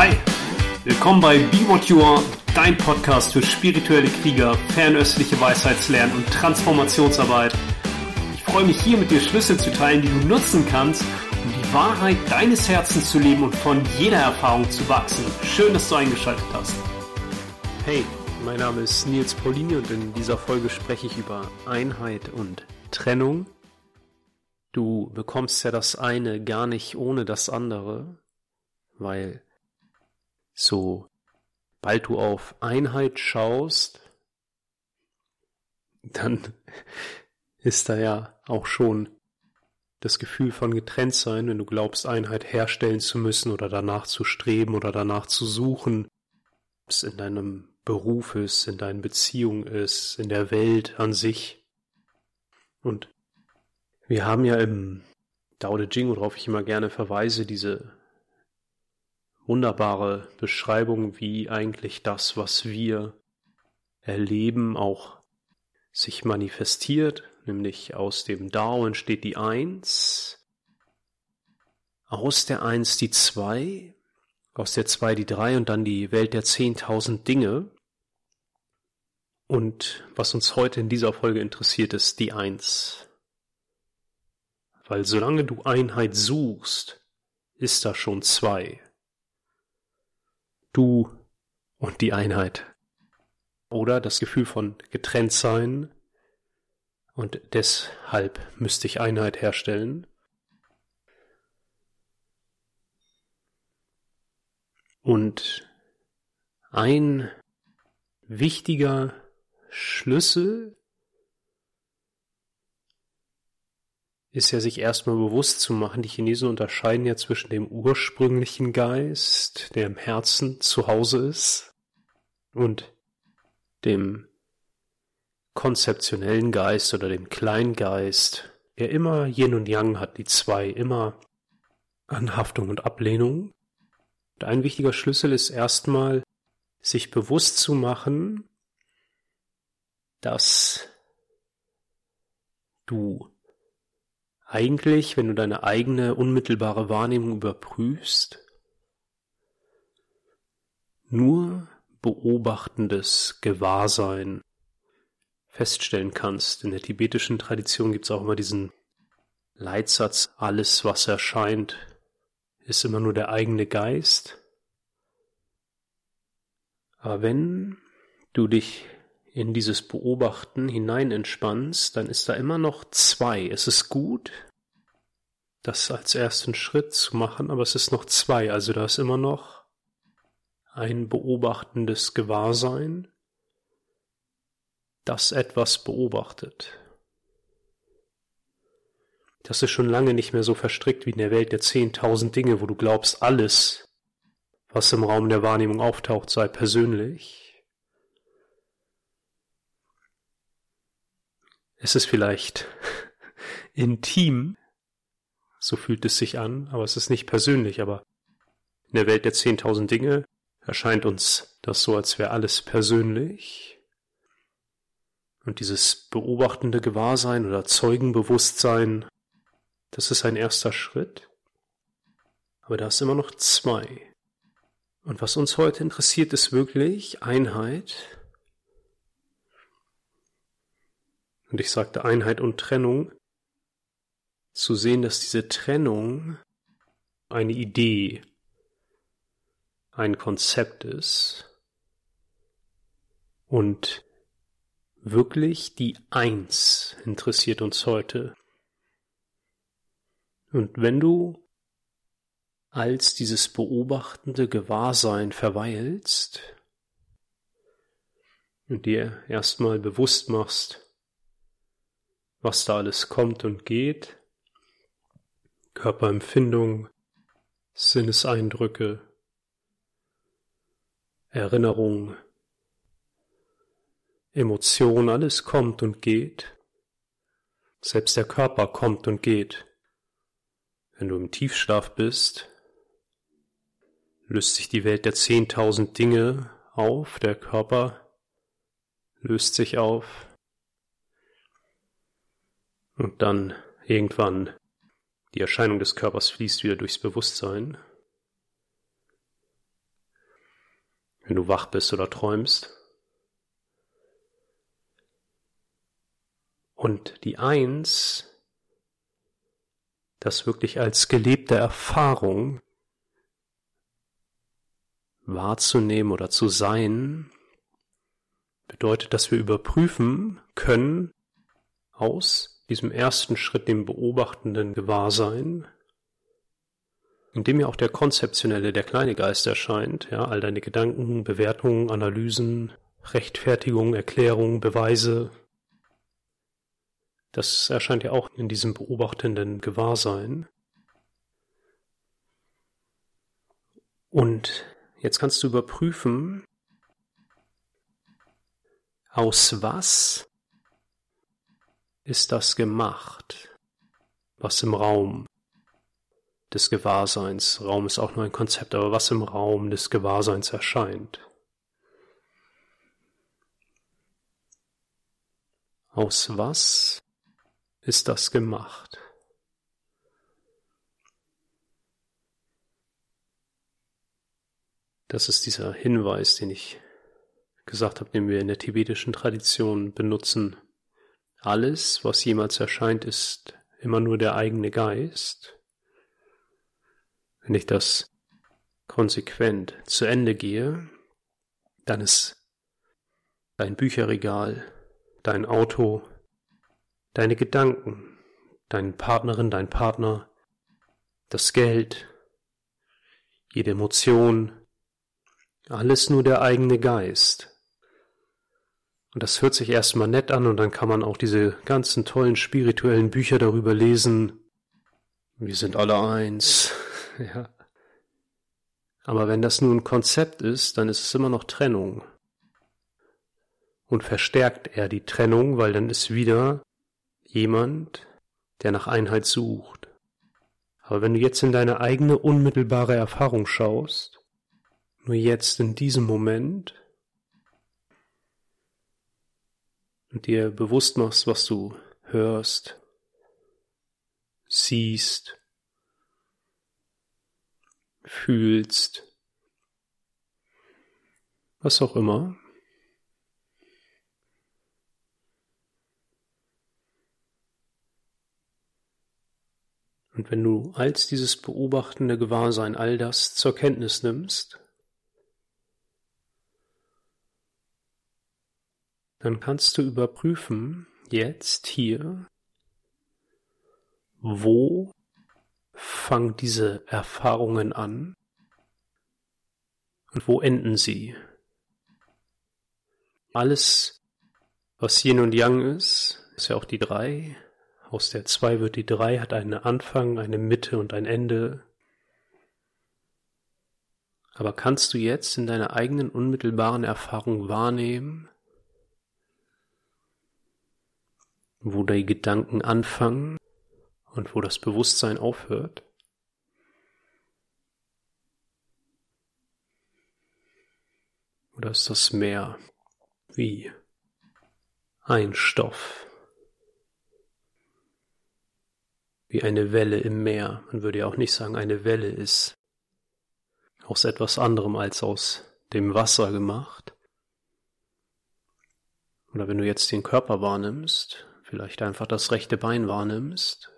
Hi, willkommen bei Be What You Are, dein Podcast für spirituelle Krieger, fernöstliche Weisheitslernen und Transformationsarbeit. Ich freue mich hier mit dir Schlüssel zu teilen, die du nutzen kannst, um die Wahrheit deines Herzens zu leben und von jeder Erfahrung zu wachsen. Schön, dass du eingeschaltet hast. Hey, mein Name ist Nils Paulini und in dieser Folge spreche ich über Einheit und Trennung. Du bekommst ja das eine gar nicht ohne das andere, weil sobald du auf Einheit schaust, dann ist da ja auch schon das Gefühl von getrennt sein, wenn du glaubst, Einheit herstellen zu müssen oder danach zu streben oder danach zu suchen, ob es in deinem Beruf ist, in deinen Beziehungen ist, in der Welt an sich. Und wir haben ja im Dao De Jing, worauf ich immer gerne verweise, diese wunderbare Beschreibung, wie eigentlich das, was wir erleben, auch sich manifestiert, nämlich aus dem Dao entsteht die Eins, aus der Eins die Zwei, aus der Zwei die Drei und dann die Welt der zehntausend Dinge. Und was uns heute in dieser Folge interessiert, ist die Eins. Weil solange du Einheit suchst, ist da schon zwei du und die Einheit. Oder das Gefühl von getrennt sein und deshalb müsste ich Einheit herstellen. Und ein wichtiger Schlüssel ist ja sich erstmal bewusst zu machen, die Chinesen unterscheiden ja zwischen dem ursprünglichen Geist, der im Herzen zu Hause ist, und dem konzeptionellen Geist oder dem Kleingeist, der immer Yin und Yang hat, die zwei, immer Anhaftung und Ablehnung. Und ein wichtiger Schlüssel ist erstmal, sich bewusst zu machen, dass du eigentlich, wenn du deine eigene unmittelbare Wahrnehmung überprüfst, nur beobachtendes Gewahrsein feststellen kannst. In der tibetischen Tradition gibt es auch immer diesen Leitsatz, alles was erscheint, ist immer nur der eigene Geist. Aber wenn du dich in dieses Beobachten hinein entspannst, dann ist da immer noch zwei. Es ist gut, das als ersten Schritt zu machen, aber es ist noch zwei. Also da ist immer noch ein beobachtendes Gewahrsein, das etwas beobachtet. Das ist schon lange nicht mehr so verstrickt wie in der Welt der zehntausend Dinge, wo du glaubst, alles, was im Raum der Wahrnehmung auftaucht, sei persönlich. Es ist vielleicht intim, so fühlt es sich an, aber es ist nicht persönlich, aber in der Welt der zehntausend Dinge erscheint uns das so, als wäre alles persönlich. Und dieses beobachtende Gewahrsein oder Zeugenbewusstsein, das ist ein erster Schritt. Aber da ist immer noch zwei. Und was uns heute interessiert, ist wirklich Einheit und ich sagte Einheit und Trennung, zu sehen, dass diese Trennung eine Idee, ein Konzept ist und wirklich die Eins interessiert uns heute. Und wenn du als dieses beobachtende Gewahrsein verweilst und dir erstmal bewusst machst, was da alles kommt und geht, Körperempfindung, Sinneseindrücke, Erinnerung, Emotion, alles kommt und geht. Selbst der Körper kommt und geht. Wenn du im Tiefschlaf bist, löst sich die Welt der zehntausend Dinge auf, der Körper löst sich auf, und dann irgendwann die Erscheinung des Körpers fließt wieder durchs Bewusstsein. wenn du wach bist oder träumst. Und die Eins, das wirklich als gelebte Erfahrung wahrzunehmen oder zu sein, bedeutet, dass wir überprüfen können aus diesem ersten Schritt, dem beobachtenden Gewahrsein, in dem ja auch der konzeptionelle, der kleine Geist erscheint, ja, all deine Gedanken, Bewertungen, Analysen, Rechtfertigungen, Erklärungen, Beweise, das erscheint ja auch in diesem beobachtenden Gewahrsein. Und jetzt kannst du überprüfen, aus was ist das gemacht, was im Raum des Gewahrseins, Raum ist auch nur ein Konzept, aber was im Raum des Gewahrseins erscheint. Aus was ist das gemacht. Das ist dieser Hinweis, den ich gesagt habe, den wir in der tibetischen Tradition benutzen. Alles, was jemals erscheint, ist immer nur der eigene Geist. Wenn ich das konsequent zu Ende gehe, dann ist dein Bücherregal, dein Auto, deine Gedanken, deine Partnerin, dein Partner, das Geld, jede Emotion, alles nur der eigene Geist. Und das hört sich erstmal nett an und dann kann man auch diese ganzen tollen spirituellen Bücher darüber lesen. Wir sind alle eins. ja. Aber wenn das nun ein Konzept ist, dann ist es immer noch Trennung. Und verstärkt er die Trennung, weil dann ist wieder jemand, der nach Einheit sucht. Aber wenn du jetzt in deine eigene unmittelbare Erfahrung schaust, nur jetzt in diesem Moment, und dir bewusst machst, was du hörst, siehst, fühlst, was auch immer, Und wenn du als dieses beobachtende Gewahrsein all das zur Kenntnis nimmst, dann kannst du überprüfen, jetzt hier, wo fangen diese Erfahrungen an und wo enden sie. Alles, was Yin und Yang ist, ist ja auch die drei, aus der zwei wird die drei, hat einen Anfang, eine Mitte und ein Ende. Aber kannst du jetzt in deiner eigenen unmittelbaren Erfahrung wahrnehmen, wo die Gedanken anfangen und wo das Bewusstsein aufhört? Oder ist das mehr wie ein Stoff? wie eine Welle im Meer. Man würde ja auch nicht sagen, eine Welle ist aus etwas anderem als aus dem Wasser gemacht. Oder wenn du jetzt den Körper wahrnimmst, vielleicht einfach das rechte Bein wahrnimmst,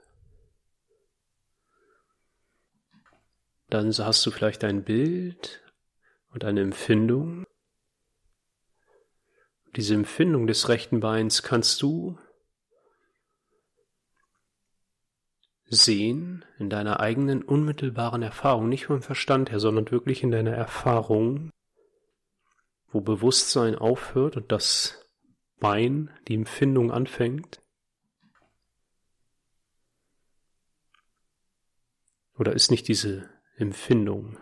dann hast du vielleicht ein Bild und eine Empfindung. Diese Empfindung des rechten Beins kannst du sehen in deiner eigenen unmittelbaren Erfahrung, nicht vom Verstand her, sondern wirklich in deiner Erfahrung, wo Bewusstsein aufhört und das Bein, die Empfindung anfängt? Oder ist nicht diese Empfindung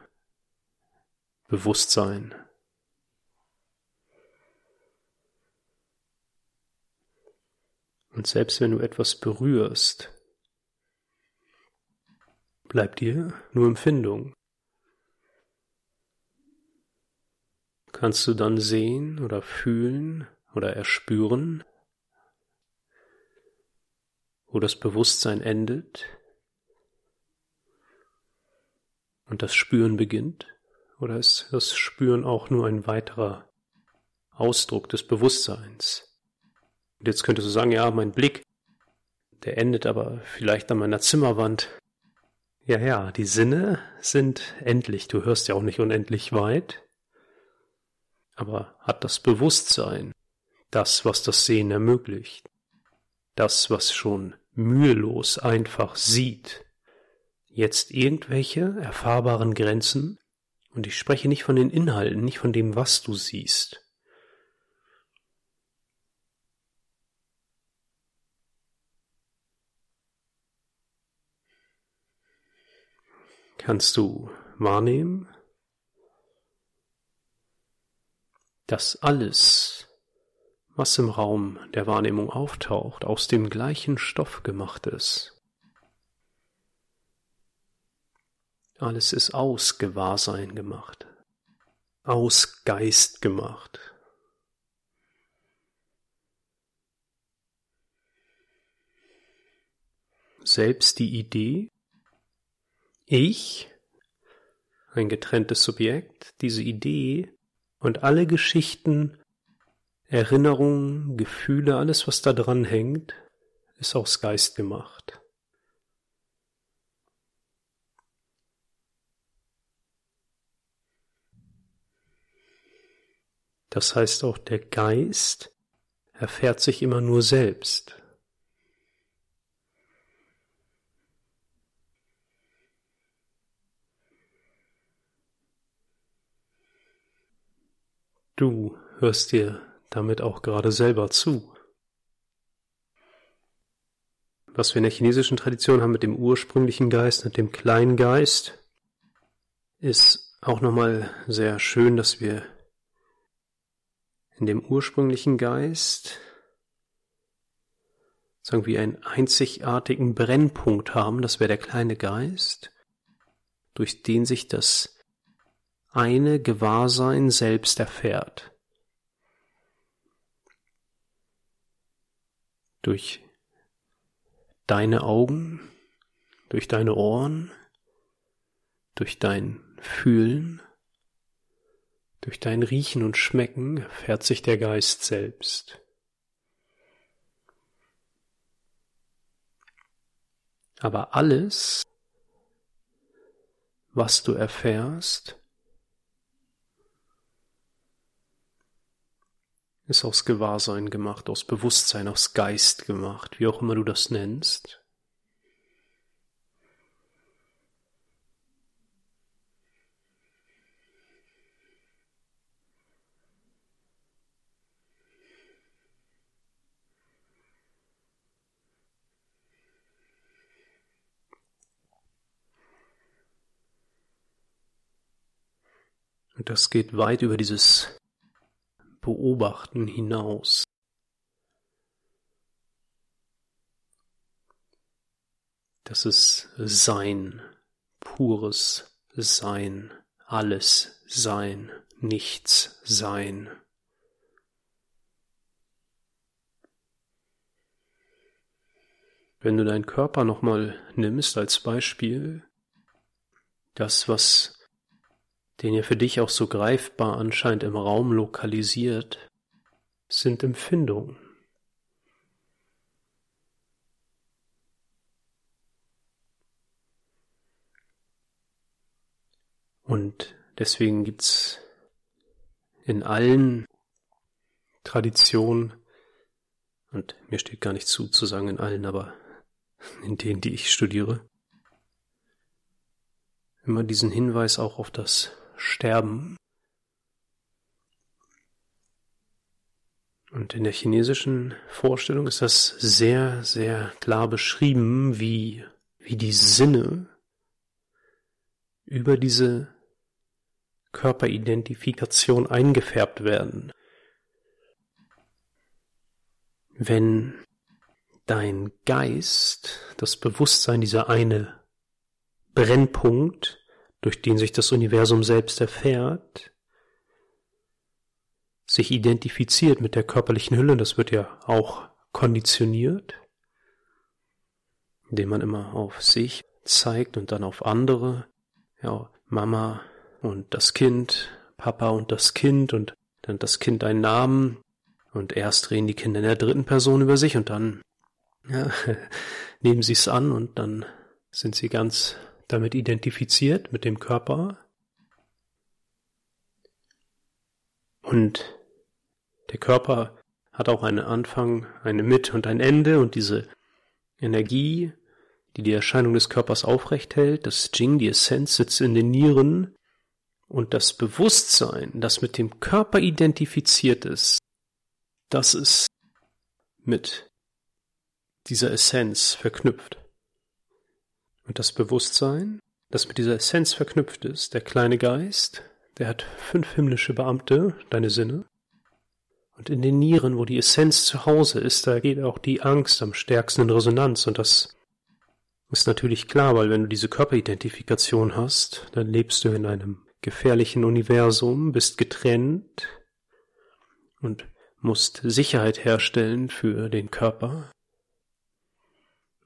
Bewusstsein? Und selbst wenn du etwas berührst, bleibt dir nur Empfindung. Kannst du dann sehen oder fühlen oder erspüren, wo das Bewusstsein endet und das Spüren beginnt, Oder ist das Spüren auch nur ein weiterer Ausdruck des Bewusstseins? Und jetzt könntest du sagen, ja, mein Blick, der endet aber vielleicht an meiner Zimmerwand. Ja, ja, die Sinne sind endlich, du hörst ja auch nicht unendlich weit, aber hat das Bewusstsein, das, was das Sehen ermöglicht, das, was schon mühelos einfach sieht, jetzt irgendwelche erfahrbaren Grenzen, und ich spreche nicht von den Inhalten, nicht von dem, was du siehst. Kannst du wahrnehmen, dass alles, was im Raum der Wahrnehmung auftaucht, aus dem gleichen Stoff gemacht ist. Alles ist aus Gewahrsein gemacht, aus Geist gemacht. Selbst die Idee, ich, ein getrenntes Subjekt, diese Idee und alle Geschichten, Erinnerungen, Gefühle, alles, was da dran hängt, ist aus Geist gemacht. Das heißt auch der Geist erfährt sich immer nur selbst. Du hörst dir damit auch gerade selber zu. Was wir in der chinesischen Tradition haben mit dem ursprünglichen Geist, mit dem kleinen Geist, ist auch nochmal sehr schön, dass wir in dem ursprünglichen Geist sagen wir einen einzigartigen Brennpunkt haben, das wäre der kleine Geist, durch den sich das eine Gewahrsein selbst erfährt. Durch deine Augen, durch deine Ohren, durch dein Fühlen, durch dein Riechen und Schmecken erfährt sich der Geist selbst. Aber alles, was du erfährst, ist aus Gewahrsein gemacht, aus Bewusstsein, aus Geist gemacht, wie auch immer du das nennst. Und das geht weit über dieses Beobachten hinaus. Das ist Sein, pures Sein, alles Sein, nichts Sein. Wenn du deinen Körper nochmal nimmst als Beispiel, das, was den ja für dich auch so greifbar anscheinend im Raum lokalisiert, sind Empfindungen. Und deswegen gibt's in allen Traditionen, und mir steht gar nicht zu zu sagen in allen, aber in denen, die ich studiere, immer diesen Hinweis auch auf das sterben. Und in der chinesischen Vorstellung ist das sehr, sehr klar beschrieben, wie, wie die Sinne über diese Körperidentifikation eingefärbt werden. Wenn dein Geist, das Bewusstsein, dieser eine Brennpunkt durch den sich das Universum selbst erfährt, sich identifiziert mit der körperlichen Hülle, das wird ja auch konditioniert, indem man immer auf sich zeigt und dann auf andere. Ja, Mama und das Kind, Papa und das Kind und dann hat das Kind einen Namen und erst reden die Kinder in der dritten Person über sich und dann ja, nehmen sie es an und dann sind sie ganz damit identifiziert mit dem Körper. Und der Körper hat auch einen Anfang, eine Mitte und ein Ende und diese Energie, die die Erscheinung des Körpers aufrecht hält, das Jing, die Essenz sitzt in den Nieren und das Bewusstsein, das mit dem Körper identifiziert ist, das ist mit dieser Essenz verknüpft. Und das Bewusstsein, das mit dieser Essenz verknüpft ist, der kleine Geist, der hat fünf himmlische Beamte, deine Sinne. Und in den Nieren, wo die Essenz zu Hause ist, da geht auch die Angst am stärksten in Resonanz. Und das ist natürlich klar, weil wenn du diese Körperidentifikation hast, dann lebst du in einem gefährlichen Universum, bist getrennt und musst Sicherheit herstellen für den Körper.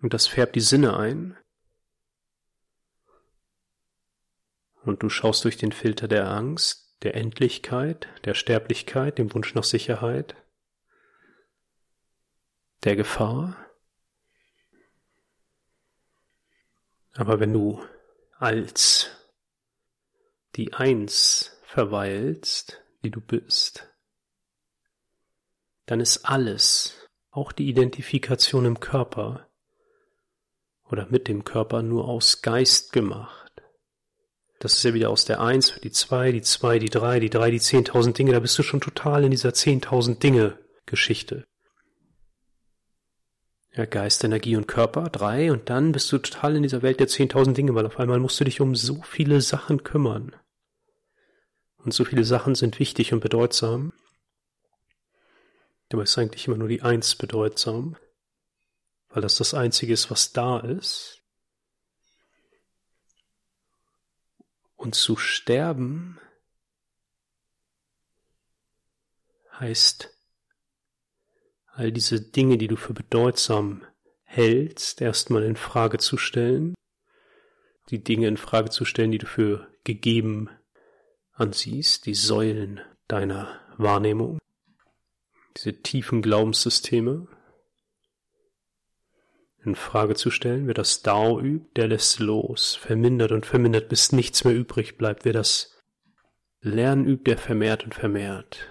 Und das färbt die Sinne ein. Und du schaust durch den Filter der Angst, der Endlichkeit, der Sterblichkeit, dem Wunsch nach Sicherheit, der Gefahr. Aber wenn du als die Eins verweilst, die du bist, dann ist alles, auch die Identifikation im Körper, oder mit dem Körper nur aus Geist gemacht. Das ist ja wieder aus der Eins, die Zwei, die Zwei, die Drei, die Drei, die Zehntausend Dinge. Da bist du schon total in dieser Zehntausend Dinge Geschichte. Ja, Geist, Energie und Körper, drei, und dann bist du total in dieser Welt der zehntausend Dinge, weil auf einmal musst du dich um so viele Sachen kümmern. Und so viele Sachen sind wichtig und bedeutsam. Es ist eigentlich immer nur die Eins bedeutsam weil das das Einzige ist, was da ist. Und zu sterben heißt, all diese Dinge, die du für bedeutsam hältst, erstmal in Frage zu stellen, die Dinge in Frage zu stellen, die du für gegeben ansiehst, die Säulen deiner Wahrnehmung, diese tiefen Glaubenssysteme, in Frage zu stellen. Wer das Dao übt, der lässt los, vermindert und vermindert, bis nichts mehr übrig bleibt. Wer das Lernen übt, der vermehrt und vermehrt.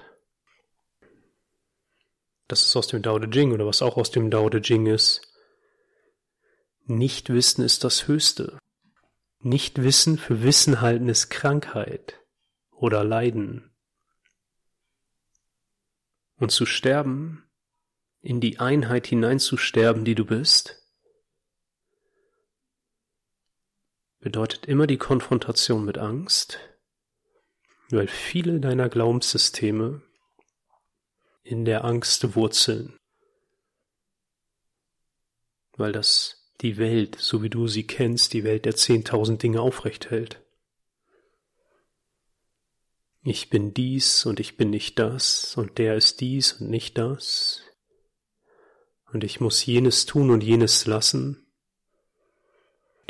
Das ist aus dem Dao De Jing oder was auch aus dem Dao De Jing ist. Nichtwissen ist das Höchste. Nichtwissen für Wissen halten ist Krankheit oder Leiden. Und zu sterben, in die Einheit hineinzusterben, die du bist, bedeutet immer die Konfrontation mit Angst, weil viele deiner Glaubenssysteme in der Angst wurzeln, weil das die Welt, so wie du sie kennst, die Welt der zehntausend Dinge aufrecht hält. Ich bin dies und ich bin nicht das und der ist dies und nicht das. Und ich muss jenes tun und jenes lassen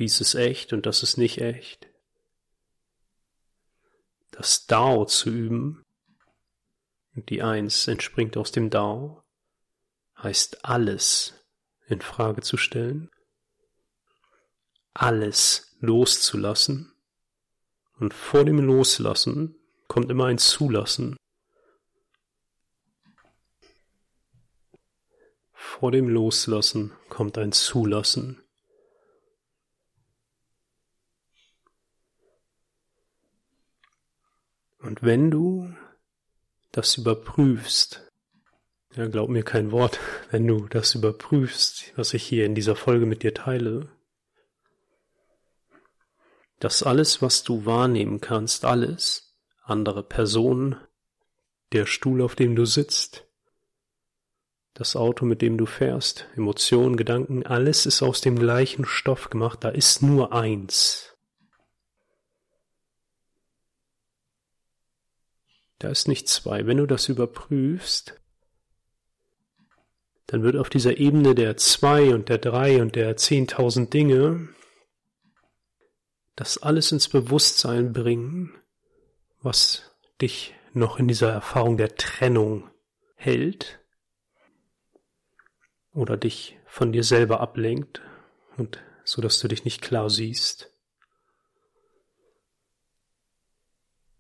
dies ist echt und das ist nicht echt. Das Dao zu üben, und die Eins entspringt aus dem Dao, heißt alles in Frage zu stellen, alles loszulassen, und vor dem Loslassen kommt immer ein Zulassen. Vor dem Loslassen kommt ein Zulassen. Und wenn du das überprüfst, ja, glaub mir kein Wort, wenn du das überprüfst, was ich hier in dieser Folge mit dir teile, dass alles, was du wahrnehmen kannst, alles, andere Personen, der Stuhl, auf dem du sitzt, das Auto, mit dem du fährst, Emotionen, Gedanken, alles ist aus dem gleichen Stoff gemacht, da ist nur eins. Da ist nicht zwei. Wenn du das überprüfst, dann wird auf dieser Ebene der zwei und der drei und der zehntausend Dinge das alles ins Bewusstsein bringen, was dich noch in dieser Erfahrung der Trennung hält oder dich von dir selber ablenkt und so dass du dich nicht klar siehst.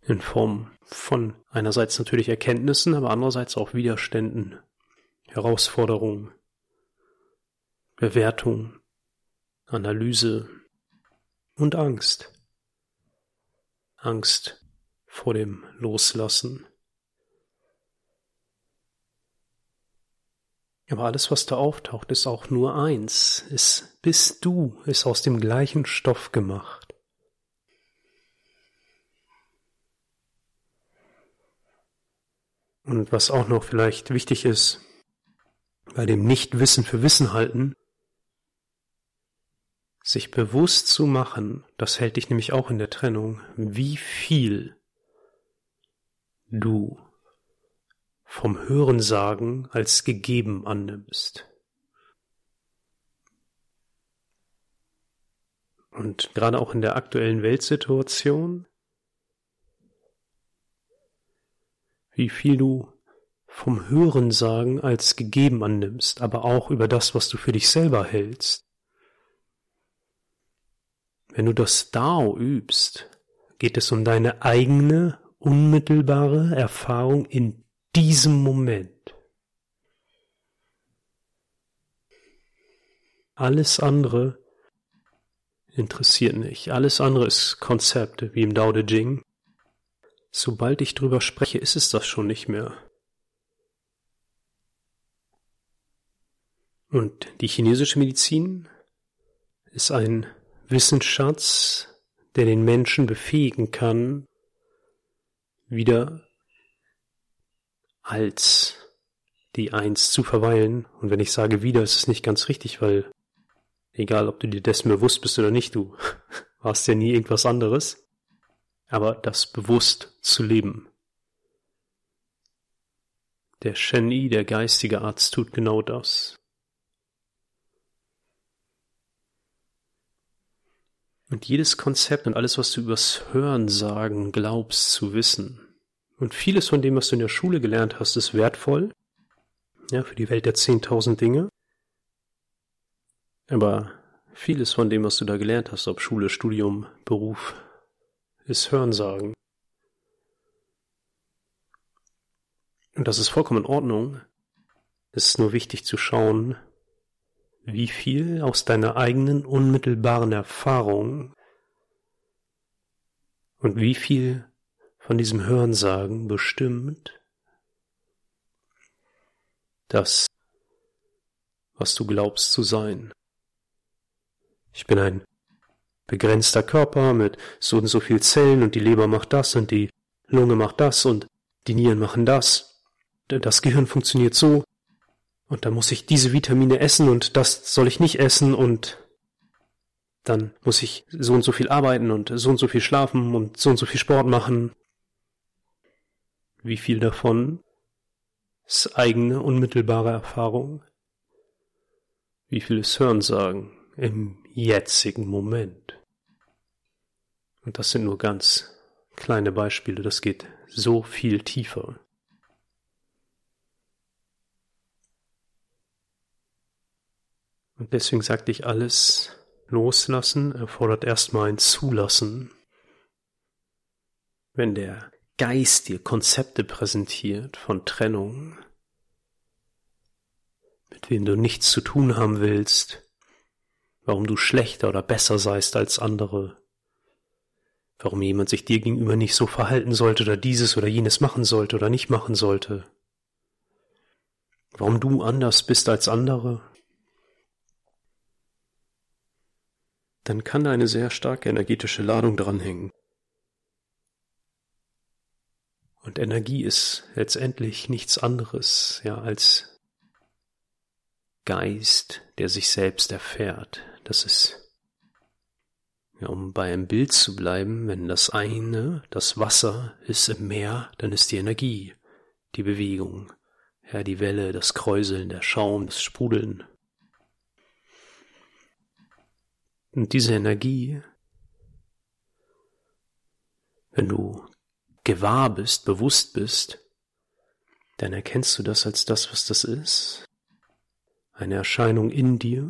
In Form von einerseits natürlich Erkenntnissen, aber andererseits auch Widerständen, Herausforderungen, Bewertung, Analyse und Angst. Angst vor dem Loslassen. Aber alles, was da auftaucht, ist auch nur eins. Es bist du, ist aus dem gleichen Stoff gemacht. Und was auch noch vielleicht wichtig ist, bei dem Nichtwissen für Wissen halten, sich bewusst zu machen, das hält dich nämlich auch in der Trennung, wie viel du vom Hörensagen als gegeben annimmst. Und gerade auch in der aktuellen Weltsituation, wie viel du vom Hörensagen als gegeben annimmst, aber auch über das, was du für dich selber hältst. Wenn du das Dao übst, geht es um deine eigene unmittelbare Erfahrung in diesem Moment. Alles andere interessiert nicht. Alles andere ist Konzepte, wie im Dao De Jing. Sobald ich drüber spreche, ist es das schon nicht mehr. Und die chinesische Medizin ist ein Wissensschatz, der den Menschen befähigen kann, wieder als die Eins zu verweilen. Und wenn ich sage wieder, ist es nicht ganz richtig, weil egal ob du dir dessen bewusst bist oder nicht, du warst ja nie irgendwas anderes. Aber das bewusst zu leben. Der Shen Yi, der geistige Arzt, tut genau das. Und jedes Konzept und alles, was du übers Hören sagen glaubst zu wissen, und vieles von dem, was du in der Schule gelernt hast, ist wertvoll. Ja, für die Welt der 10.000 Dinge. Aber vieles von dem, was du da gelernt hast, ob Schule, Studium, Beruf, ist Hörensagen. Und das ist vollkommen in Ordnung. Es ist nur wichtig zu schauen, wie viel aus deiner eigenen unmittelbaren Erfahrung und wie viel von diesem Hörensagen bestimmt, das, was du glaubst zu sein. Ich bin ein begrenzter Körper mit so und so viel Zellen und die Leber macht das und die Lunge macht das und die Nieren machen das. Das Gehirn funktioniert so und da muss ich diese Vitamine essen und das soll ich nicht essen und dann muss ich so und so viel arbeiten und so und so viel schlafen und so und so viel Sport machen wie viel davon ist eigene unmittelbare Erfahrung? Wie viel ist Hörensagen im jetzigen Moment? Und das sind nur ganz kleine Beispiele, das geht so viel tiefer. Und deswegen sagte ich, alles loslassen erfordert erstmal ein Zulassen. Wenn der Geist dir Konzepte präsentiert von Trennung, mit wem du nichts zu tun haben willst, warum du schlechter oder besser seist als andere, warum jemand sich dir gegenüber nicht so verhalten sollte oder dieses oder jenes machen sollte oder nicht machen sollte, warum du anders bist als andere, dann kann da eine sehr starke energetische Ladung dranhängen. Und Energie ist letztendlich nichts anderes, ja, als Geist, der sich selbst erfährt. Das ist, ja, um bei einem Bild zu bleiben, wenn das eine, das Wasser ist im Meer, dann ist die Energie, die Bewegung, ja, die Welle, das Kräuseln, der Schaum, das Sprudeln. Und diese Energie, wenn du gewahr bist, bewusst bist, dann erkennst du das als das, was das ist. Eine Erscheinung in dir.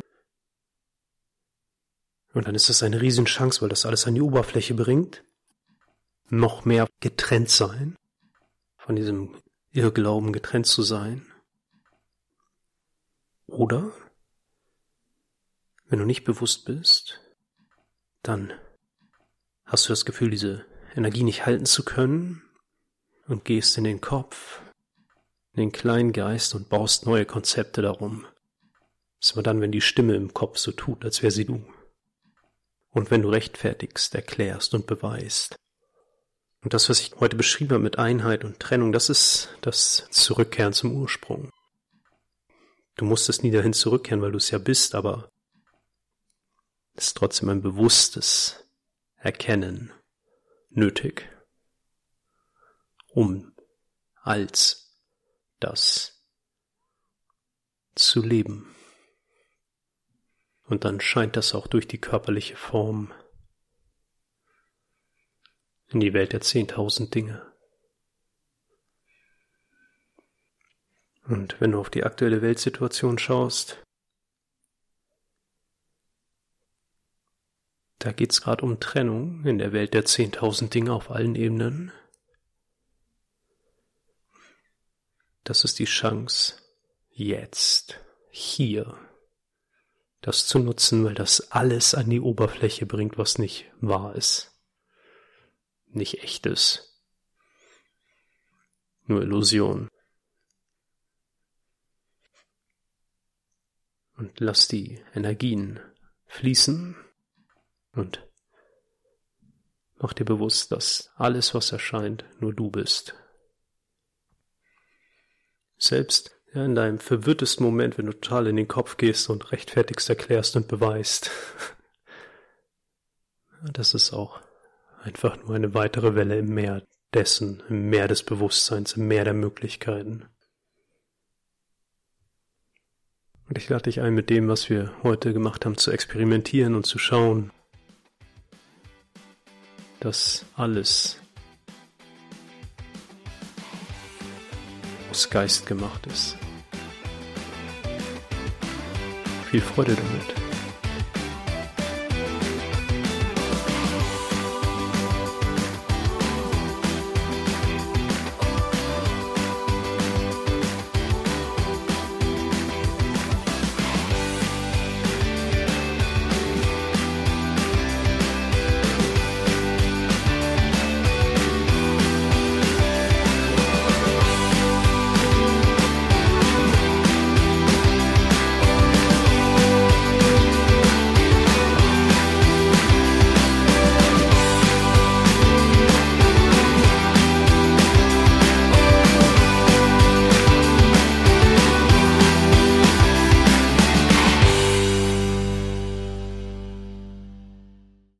Und dann ist das eine Riesenchance, weil das alles an die Oberfläche bringt. Noch mehr getrennt sein. Von diesem Irrglauben getrennt zu sein. Oder, wenn du nicht bewusst bist, dann hast du das Gefühl, diese Energie nicht halten zu können und gehst in den Kopf, in den kleinen Geist und baust neue Konzepte darum. Das ist immer dann, wenn die Stimme im Kopf so tut, als wäre sie du. Und wenn du rechtfertigst, erklärst und beweist. Und das, was ich heute beschrieben habe mit Einheit und Trennung, das ist das Zurückkehren zum Ursprung. Du musstest nie dahin zurückkehren, weil du es ja bist, aber es ist trotzdem ein bewusstes Erkennen nötig, um als das zu leben. Und dann scheint das auch durch die körperliche Form in die Welt der zehntausend Dinge. Und wenn du auf die aktuelle Weltsituation schaust, da geht's gerade um Trennung in der Welt der zehntausend Dinge auf allen Ebenen. Das ist die Chance, jetzt, hier, das zu nutzen, weil das alles an die Oberfläche bringt, was nicht wahr ist, nicht echt ist, nur Illusion. und lass die Energien fließen und mach dir bewusst, dass alles, was erscheint, nur du bist. Selbst ja, in deinem verwirrtesten Moment, wenn du total in den Kopf gehst und rechtfertigst, erklärst und beweist, das ist auch einfach nur eine weitere Welle im Meer dessen, im Meer des Bewusstseins, im Meer der Möglichkeiten. Und ich lade dich ein, mit dem, was wir heute gemacht haben, zu experimentieren und zu schauen, dass alles aus Geist gemacht ist. Viel Freude damit.